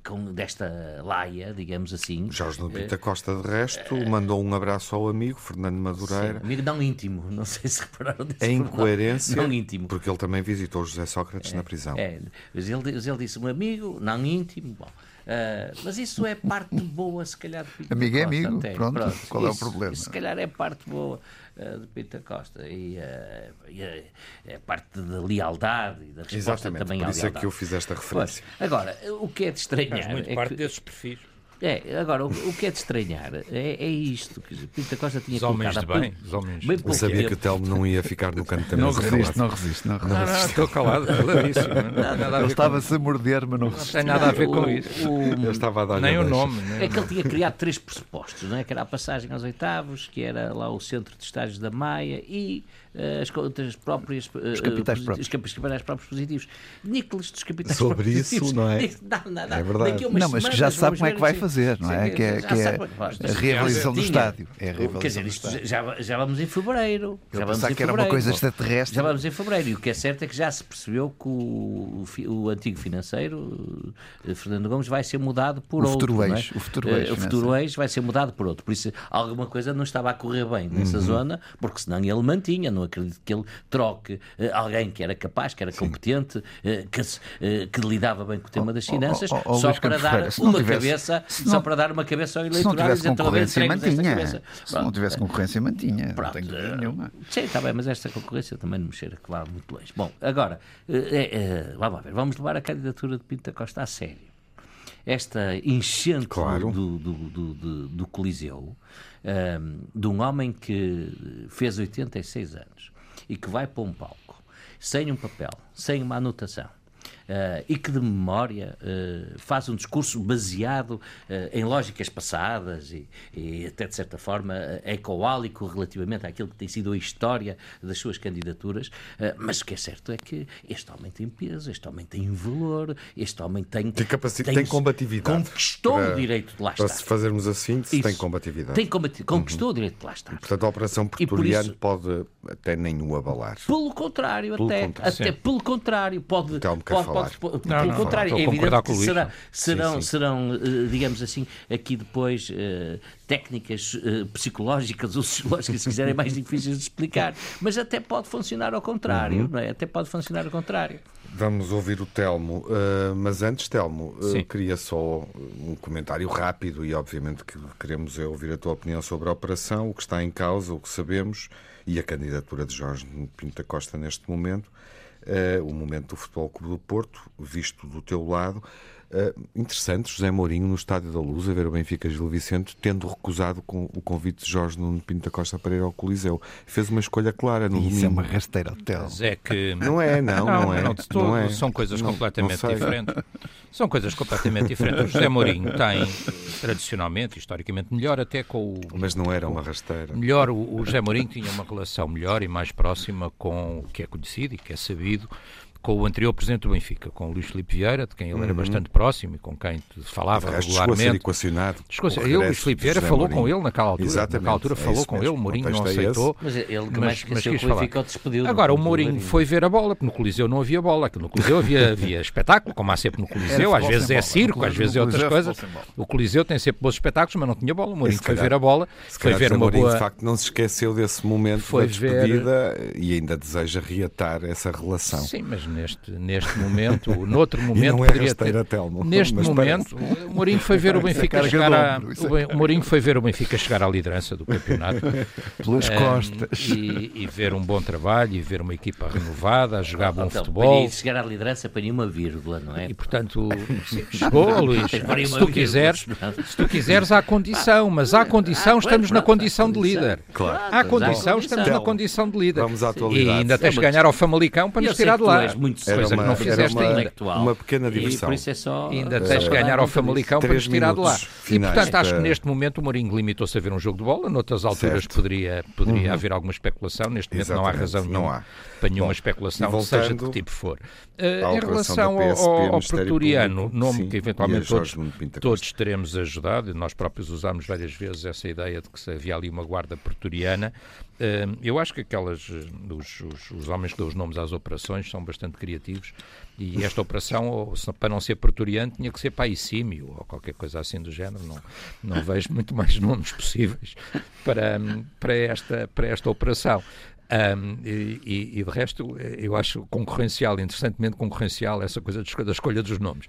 com, desta laia, digamos assim, assim. Jorge Nuno Pinta Costa, de resto, mandou um abraço ao amigo Fernando Madureira. Sim, amigo não íntimo, não sei se repararam disso. Em incoerência, não íntimo. porque ele também visitou José Sócrates é, na prisão. É, mas ele, ele disse um amigo, não íntimo, bom. Uh, mas isso é parte boa, se calhar, amigo Costa. Amigo é amigo, pronto, pronto, qual isso, é o problema? Isso, se calhar é parte boa uh, de Pinta Costa e, uh, e é, é parte da lealdade e da resposta Exatamente, também por à isso lealdade. é que eu fiz esta referência. Pois. Agora, o que é de estranhar... Faz muito é parte que... desses perfis. É, agora, o, o, que é de estranhar é, é isto. Que Pinta Costa tinha os homens de bem, os homens. Bem Eu sabia tempo. que o Telmo não ia ficar no canto também. Não resiste, não resiste. Não, não, não, estou calado, caladíssimo. Ele estava-se a morder, mas não resiste. Não tem nada a ver com isso. O, Eu estava a dar nem o nome. Nem é que ele tinha criado três pressupostos, não é? Que era a passagem aos oitavos, que era lá o centro de estágios da Maia e uh, as contas próprias. Uh, os capitais uh, próprios. Os capitais próprios positivos. Nicolas dos capitais Sobre próprios isso, não é? Não, não, não. É verdade. Não, mas que já sabe como é que vai fazer, não é? Que é, que é a realização do estádio. É a realização Quer dizer, isto já, já vamos em fevereiro. Eu já vamos em que era uma coisa extraterrestre. Já vamos em fevereiro. E o que é certo é que já se percebeu que o, o antigo financeiro, Fernando Gomes, vai ser mudado por o outro. Futuro é? ex, o futuro ex. O futuro ex vai ser mudado por outro. Por isso, alguma coisa não estava a correr bem nessa uhum. zona, porque senão ele mantinha. Não acredito que ele troque alguém que era capaz, que era competente, que, que lidava bem com o tema das finanças, oh, oh, oh, só para dar uma tivesse, cabeça só para dar uma cabeça ao Se não eleitoral e tivesse dizer, "Estão a ver, concorrência, mantinha. cabeça." Se não tivesse concorrência, mantinha. Não Pronto, tenho dúvida eh, nenhuma. Sim, está bem, mas esta concorrência também não me cheira que vá muito longe. Bom, agora, eh, eh, vamos ver, vamos levar a candidatura de Pinto da Costa a sério. Esta enchente Claro. do, do, do, do- do Coliseu, ehm, de um homem que fez 86 anos e que vai para um palco sem um papel, sem uma anotação. Eh, e que de memória eh, faz um discurso baseado eh, em lógicas passadas e, e até de certa forma ecoálico relativamente àquilo que tem sido a história das suas candidaturas, mas o que é certo é que este homem tem peso, este homem tem valor, este homem tem, Tem capacidade, tem combatividade. conquistou Para- o direito de lá Para estar. se fazermos a síntese, tem combatividade. Tem combati- conquistou o direito de lá estar. Portanto, a Operação E por Pretoriano isso- pode até nem o abalar. Pelo contrário, Pelo até, contrário. até pelo contrário, pode, pode. Pode- pode- Não, pelo não, contrário, a é evidente que será, serão, Sim, sim. serão eh, digamos assim, aqui depois eh, técnicas eh, psicológicas ou sociológicas, se quiserem, mais difíceis de explicar. Mas até pode funcionar ao contrário, Uhum. não é? Até pode funcionar ao contrário. Vamos ouvir o Telmo. Uh, mas antes, Telmo, uh, queria só um comentário rápido e, obviamente, que queremos é ouvir a tua opinião sobre a operação, o que está em causa, o que sabemos e a candidatura de Jorge Pinto da Costa neste momento. Uh, o momento do Futebol Clube do Porto, visto do teu lado. Uh, interessante, José Mourinho no Estádio da Luz, a ver o Benfica Gil Vicente, tendo recusado com o convite de Jorge Nuno Pinto da Costa para ir ao Coliseu. Fez uma escolha clara no isso é domingo. uma rasteira. Mas é que. Não é, não, não, é. Não, de todo, não é. são coisas Não- completamente não diferentes. São coisas completamente diferentes. O José Mourinho tem, tradicionalmente, historicamente, melhor até com o. Mas não era uma rasteira. Melhor, o, o José Mourinho tinha uma relação melhor e mais próxima com o que é conhecido e que é sabido, com o anterior presidente do Benfica, com o Luís Filipe Vieira, de quem ele era bastante próximo e com quem falava Uhum. De resto, chegou a ser regularmente. equacionado. Chegou a ser- O ele, Luís Filipe Vieira falou com Mourinho. ele naquela altura. Exatamente, Naquela altura é falou com mesmo. ele, o Mourinho não é aceitou. Mas ele que mas- mais mas esqueceu quis que o falar. Benfica o despediu. Agora, o Mourinho Mourinho. foi ver a bola, porque no Coliseu não havia bola. que No Coliseu havia, havia espetáculo, como há sempre no Coliseu. futebol Às vezes é circo, às vezes é outras é coisas. O Coliseu tem sempre bons espetáculos, mas não tinha bola. O Mourinho se foi ver a bola, foi ver uma Mourinho, boa... de facto, não se esqueceu desse momento Foi da despedida e ainda deseja reatar essa relação. Sim, mas neste, neste momento, noutro E momento, não é poderia rasteira, ter... Telmo. Neste momento, o Mourinho foi ver o Benfica chegar a... isso é o Mourinho foi ver o Benfica chegar à liderança do campeonato. Pelas Um, costas. e, e ver um bom trabalho e ver uma equipa renovada, a jogar bom Então, futebol. chegar à liderança, para uma vírgula, não é? E portanto, chegou, Luís. Se tu quiseres, se tu quiseres, há condição, mas há condição, Ah, estamos na condição de líder. Claro. Há condição, estamos na condição. de líder. Vamos à E atualidade. ainda tens É de uma ganhar ao Famalicão para nos tirar de lá. Muito Era Coisa que uma- não era fizeste uma- intelectual. uma pequena E digressão. por isso é só. Ainda eh, tens de ganhar ao. Famalicão para nos tirar de lá. E portanto acho que neste momento o Mourinho limitou-se a ver um jogo de bola, noutras alturas Certo. poderia, poderia haver alguma especulação, neste momento não há Exatamente, razão não há. para nenhuma Bom, especulação, e seja de que tipo for. Eh, à em relação PSP, ao, ao Pretoriano, Público, nome sim, que e eventualmente todos, todos teremos ajudado, e nós próprios usámos várias vezes essa ideia de que se havia ali uma guarda pretoriana. Eu acho que aquelas, eh, os, os, os homens que dão os nomes às operações são bastante criativos e esta operação, para não ser pretoriano, tinha que ser paicímio ou qualquer coisa assim do género. Não, não vejo muito mais nomes possíveis para, para, esta, para esta operação. Um, e, e- e de resto, eh, eu acho concorrencial, interessantemente concorrencial, essa coisa da escolha dos nomes.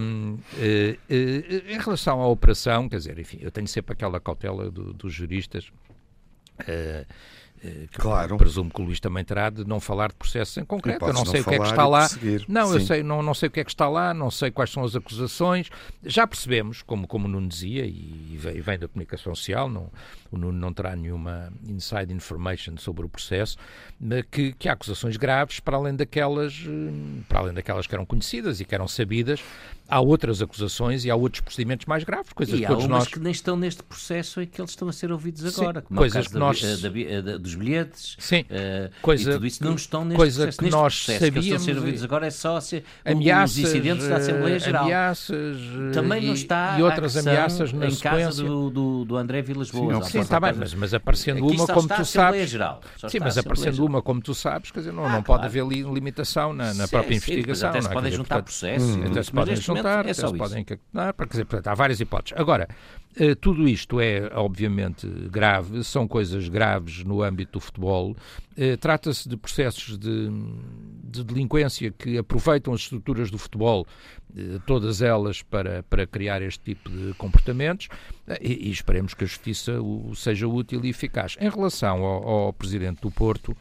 Um, eh, eh, em relação à operação, quer dizer, enfim, eu tenho sempre aquela cautela do- dos juristas. Eh, eh, que Claro. presumo que o Luís também terá de não falar de processos em concreto. Eu podes não não sei o que é que está lá. Não, eu Sim. sei, não, não sei o que é que está lá, não sei quais são as acusações. Já percebemos, como, como o Nuno dizia, e vem, e vem da comunicação social, não, o Nuno não terá nenhuma inside information sobre o processo, que, que há acusações graves para além daquelas, eh, para além daquelas que eram conhecidas e que eram sabidas. Há outras acusações e há outros procedimentos mais graves, coisas E que há todos umas nós que nem estão neste processo e que eles estão a ser ouvidos Sim, agora. como coisas é caso que da nós- eh, da bi- eh, da- dos bilhetes. Sim, eh, coisa e tudo isso não que- estão neste coisa processo. que Neste nós processo que eles estão a ser sabíamos ouvidos agora é só ser, ameaças, os incidentes da Assembleia Geral. ameaças Também não está e outras ameaças na em sequência. casa do, do, do André Vilas Boas. Sim, à Sim, está da bem, mas, mas aparecendo uma, como tu sabes. Geral. Sim, mas aparecendo uma como tu sabes, quer dizer, não, Ah, não pode haver li- limitação na, própria investigação. Mas até se não é? podem juntar processos. Até se podem neste incapacitar, é até se podem quer dizer, portanto, há várias hipóteses. Agora, eh, tudo isto é, obviamente, grave, são coisas graves no âmbito do futebol. Eh, trata-se de processos de, de, delinquência que aproveitam as estruturas do futebol, eh, todas elas, para, para criar este tipo de comportamentos e, e esperemos que a justiça o, seja útil e eficaz. Em relação ao, ao Presidente do Porto,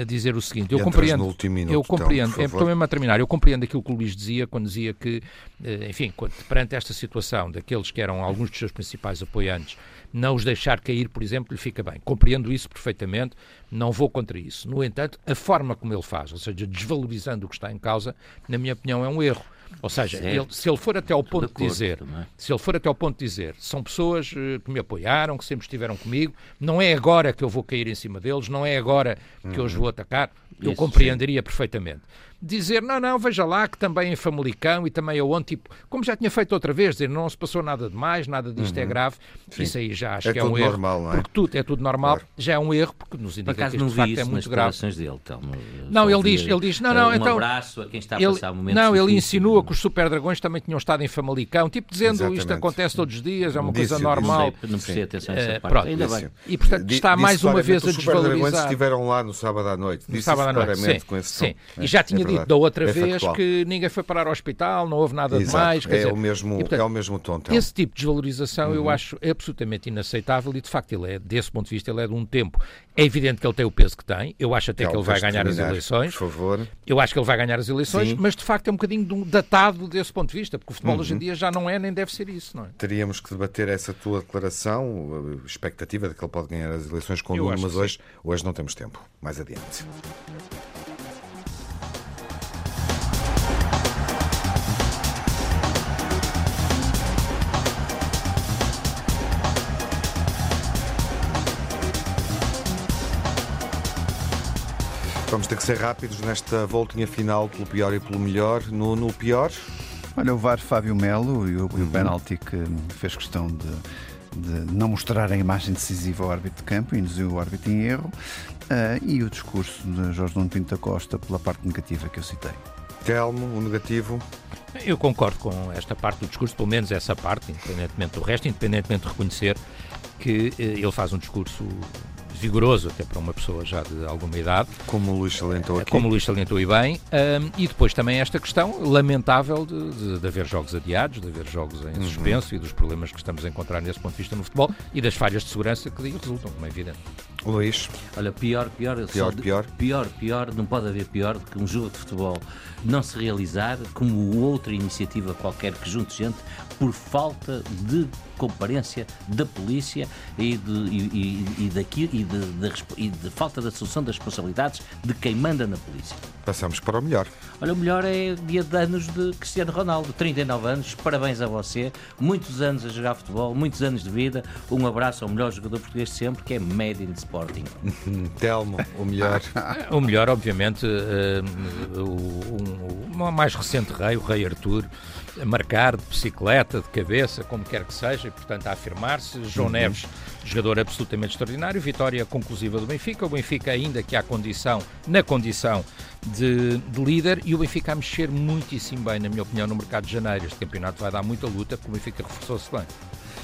a dizer o seguinte: eu compreendo, minuto, eu compreendo, então, estou mesmo a terminar, eu compreendo aquilo que o Luís dizia quando dizia que, eh, enfim, perante esta situação daqueles que eram alguns dos seus principais apoiantes, não os deixar cair, por exemplo, lhe fica bem. Compreendo isso perfeitamente, não vou contra isso. No entanto, a forma como ele faz, ou seja, desvalorizando o que está em causa, na minha opinião, é um erro. Ou seja, ele, se ele for até ao ponto de, dizer, se ele for até ao ponto de dizer, são pessoas uh, que me apoiaram, que sempre estiveram comigo, não é agora que eu vou cair em cima deles, não é agora que uhum. eu os vou atacar, eu Isso, compreenderia sim. perfeitamente dizer, não, não, veja lá que também em Famalicão e também aonde, tipo, como já tinha feito outra vez, dizer, não se passou nada de mais, nada disto é uhum. é grave, Sim. isso aí já acho é que é um erro. Normal, não é? Porque tudo é tudo normal, claro. já é um erro, porque nos indica Por que de facto é muito grave. Dele, então, não, ele diz, ele diz, não, não, um então. Um abraço a quem está a ele, passar momentos Não, ele insinua não. que os Super Dragões também tinham estado em Famalicão, tipo dizendo Exatamente. isto acontece todos os dias, é uma disse, coisa normal. Disse, não precisa atenção a essa uh, parte. Pronto, Ainda bem. E portanto está mais uma vez a desvalorizar. Os Super Dragões estiveram lá no sábado à noite. No sábado à noite, sim. E já tinha dito da outra vez que ninguém foi parar ao hospital, não houve nada Exato. demais. É, dizer, o mesmo, e, portanto, é o mesmo tom. Então. Esse tipo de desvalorização uhum. eu acho absolutamente inaceitável e, de facto, ele é, desse ponto de vista, ele é de um tempo. É evidente que ele tem o peso que tem. Eu acho até que, que ele vai ganhar as eleições. Por favor. Eu acho que ele vai ganhar as eleições, Sim. mas, de facto, é um bocadinho datado desse ponto de vista, porque o futebol uhum. hoje em dia já não é nem deve ser isso, não é? Teríamos que debater essa tua declaração, a expectativa de que ele pode ganhar as eleições com o Nuno, mas hoje, hoje não temos tempo. Mais adiante. Vamos ter que ser rápidos nesta voltinha final pelo pior e pelo melhor. No, no pior? Olha, o VAR Fábio Melo e o, uhum. o penalti que fez questão de, de, não mostrar a imagem decisiva ao árbitro de campo, induziu o árbitro em erro, uh, e o discurso de Jorge Nuno Pinto da Costa pela parte negativa que eu citei. Telmo, o negativo? Eu concordo com esta parte do discurso, pelo menos essa parte, independentemente do resto, independentemente de reconhecer que eh, ele faz um discurso vigoroso, até para uma pessoa já de alguma idade. Como o Luís salientou aqui. Como o Luís salientou e bem. Um, e depois também esta questão lamentável de, de, de, haver jogos adiados, de haver jogos em uhum. suspenso e dos problemas que estamos a encontrar nesse ponto de vista no futebol e das falhas de segurança que daí resultam, como é evidente. Luís. Olha, pior, pior, pior, pior. Pior, pior, não pode haver pior do que um jogo de futebol não se realizar como outra iniciativa qualquer que junte gente por falta de comparência da polícia e de, e, e, e, daqui, e, de, de, e de falta de assunção das responsabilidades de quem manda na polícia. Passamos para o melhor. Olha, o melhor é dia de anos de Cristiano Ronaldo, 39 anos, parabéns a você, muitos anos a jogar futebol, muitos anos de vida, um abraço ao melhor jogador português de sempre, que é Made in Sporting. Telmo, o melhor. o melhor, obviamente, uh, o, o, mais recente rei, o rei Artur, a marcar de bicicleta, de cabeça, como quer que seja, e portanto a afirmar-se. João uhum. Neves, jogador absolutamente extraordinário, vitória conclusiva do Benfica. O Benfica, ainda que há condição, na condição de, de, líder, e o Benfica a mexer muitíssimo bem, na minha opinião, no mercado de janeiro. Este campeonato vai dar muita luta, porque o Benfica reforçou-se bem.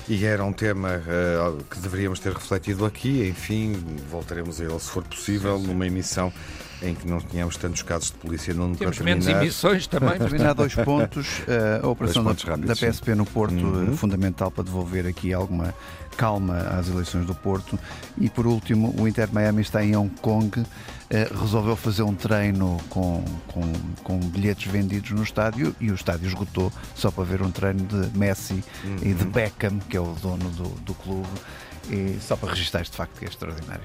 E era um tema uh, que deveríamos ter refletido aqui, enfim, voltaremos a ele se for possível, numa emissão em que não tínhamos tantos casos de polícia não Temos menos emissões também. Terminar dois pontos, uh, a operação pontos da, rápidos, da, PSP no Porto uhum. fundamental para devolver aqui alguma calma às eleições do Porto. E por último, o Inter Miami está em Hong Kong, uh, resolveu fazer um treino com, com, com, bilhetes vendidos no estádio e o estádio esgotou só para ver um treino de Messi uhum. e de Beckham, que é o dono do, do clube, e só para registrar este facto que é extraordinário.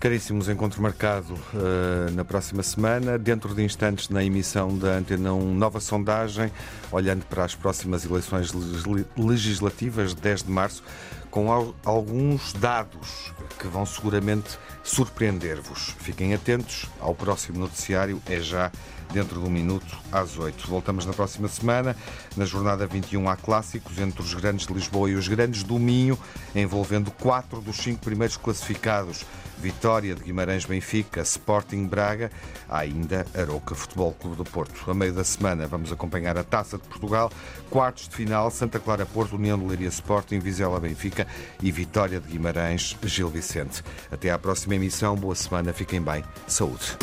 Caríssimos, encontro marcado uh, na próxima semana. Dentro de instantes, na emissão da Antena 1, nova sondagem, olhando para as próximas eleições legislativas, 10 de março, com alguns dados que vão seguramente surpreender-vos. Fiquem atentos ao próximo noticiário, é já dentro de um minuto, às 8. Voltamos na próxima semana. Na jornada 21 há clássicos entre os grandes de Lisboa e os grandes do Minho, envolvendo quatro dos cinco primeiros classificados. Vitória de Guimarães Benfica, Sporting Braga, ainda Aroca Futebol Clube do Porto. A meio da semana vamos acompanhar a Taça de Portugal, quartos de final, Santa Clara Porto, União de Leiria Sporting, Vizela Benfica e Vitória de Guimarães Gil Vicente. Até à próxima emissão, boa semana, fiquem bem, saúde.